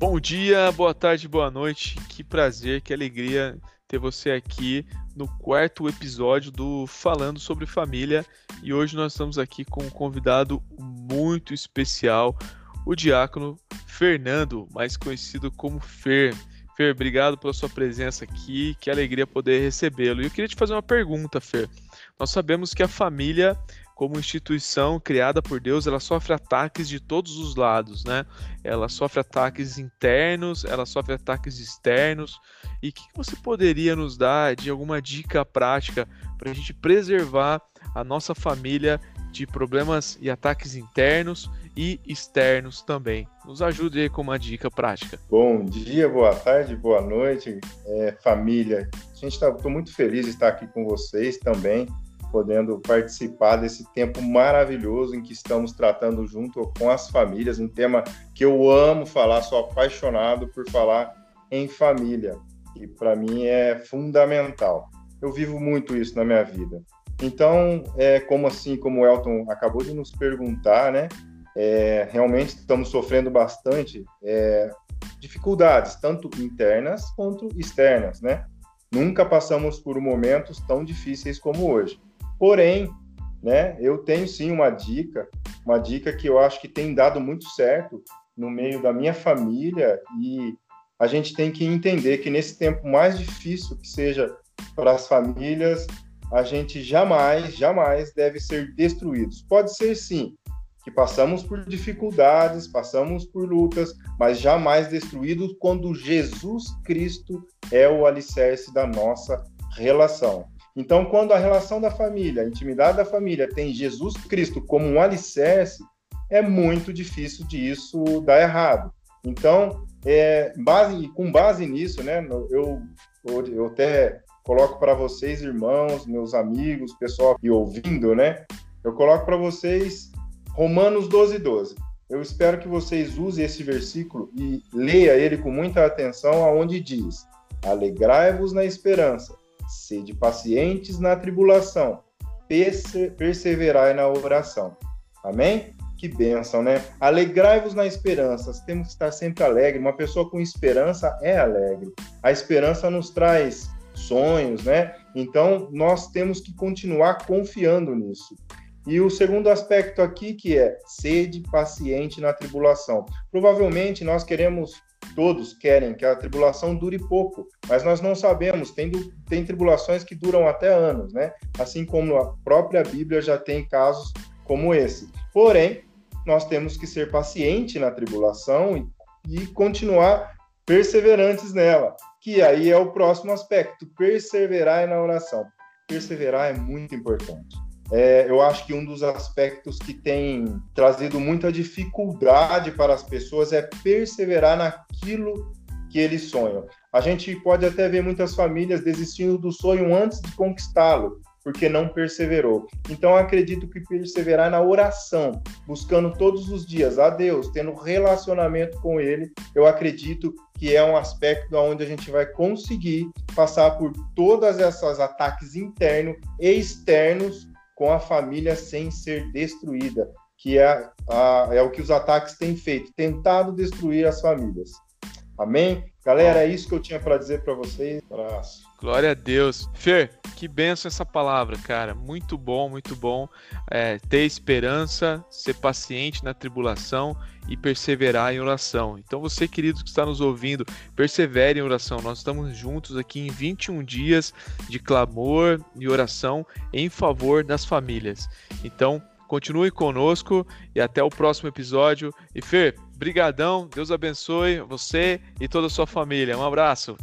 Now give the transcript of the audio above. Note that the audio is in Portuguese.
Bom dia, boa tarde, boa noite. Que prazer, que alegria ter você aqui no quarto episódio do Falando sobre Família. E hoje nós estamos aqui com um convidado muito especial, o diácono Fernando, mais conhecido como Fer. Fer, obrigado pela sua presença aqui, que alegria poder recebê-lo. E eu queria te fazer uma pergunta, Fer. Nós sabemos que a família como instituição criada por Deus, ela sofre ataques de todos os lados, né? Ela sofre ataques internos, ela sofre ataques externos. E o que você poderia nos dar de alguma dica prática para a gente preservar a nossa família de problemas e ataques internos e externos também? Nos ajude aí com uma dica prática. Bom dia, boa tarde, boa noite, é, família. A gente está muito feliz de estar aqui com vocês também podendo participar desse tempo maravilhoso em que estamos tratando junto com as famílias, um tema que eu amo falar, sou apaixonado por falar em família, e para mim é fundamental. Eu vivo muito isso na minha vida. Então, é como assim, como o Elton acabou de nos perguntar, né? É, realmente estamos sofrendo bastante é, dificuldades, tanto internas quanto externas, né? Nunca passamos por momentos tão difíceis como hoje. Porém, né, eu tenho sim uma dica, uma dica que eu acho que tem dado muito certo no meio da minha família e a gente tem que entender que nesse tempo mais difícil que seja para as famílias, a gente jamais, jamais deve ser destruídos. Pode ser sim que passamos por dificuldades, passamos por lutas, mas jamais destruídos quando Jesus Cristo é o alicerce da nossa relação. Então, quando a relação da família, a intimidade da família tem Jesus Cristo como um alicerce, é muito difícil disso dar errado. Então, é, base, com base nisso, né, eu, eu até coloco para vocês, irmãos, meus amigos, pessoal que ouvindo, né, eu coloco para vocês Romanos 12, 12. Eu espero que vocês usem esse versículo e leia ele com muita atenção, aonde diz: Alegrai-vos na esperança, Sede pacientes na tribulação, perseverai na oração. Amém? Que bênção, né? Alegrai-vos na esperança. Temos que estar sempre alegre. Uma pessoa com esperança é alegre. A esperança nos traz sonhos, né? Então, nós temos que continuar confiando nisso. E o segundo aspecto aqui que é sede paciente na tribulação. Provavelmente nós queremos todos querem que a tribulação dure pouco, mas nós não sabemos, tem, tem tribulações que duram até anos, né? Assim como a própria Bíblia já tem casos como esse. Porém, nós temos que ser paciente na tribulação e, e continuar perseverantes nela, que aí é o próximo aspecto, perseverar na oração. Perseverar é muito importante é, eu acho que um dos aspectos que tem trazido muita dificuldade para as pessoas é perseverar naquilo que eles sonham. A gente pode até ver muitas famílias desistindo do sonho antes de conquistá-lo, porque não perseverou. Então, acredito que perseverar na oração, buscando todos os dias a Deus, tendo relacionamento com Ele, eu acredito que é um aspecto onde a gente vai conseguir passar por todas essas ataques internos e externos com a família sem ser destruída, que é, a, é o que os ataques têm feito, tentado destruir as famílias. Amém? Galera, é isso que eu tinha para dizer para vocês. Abraço. Glória a Deus. Fer, que benção essa palavra, cara. Muito bom, muito bom. É, ter esperança, ser paciente na tribulação e perseverar em oração. Então, você, querido que está nos ouvindo, persevere em oração. Nós estamos juntos aqui em 21 dias de clamor e oração em favor das famílias. Então, continue conosco e até o próximo episódio. E Fer, brigadão, Deus abençoe você e toda a sua família. Um abraço.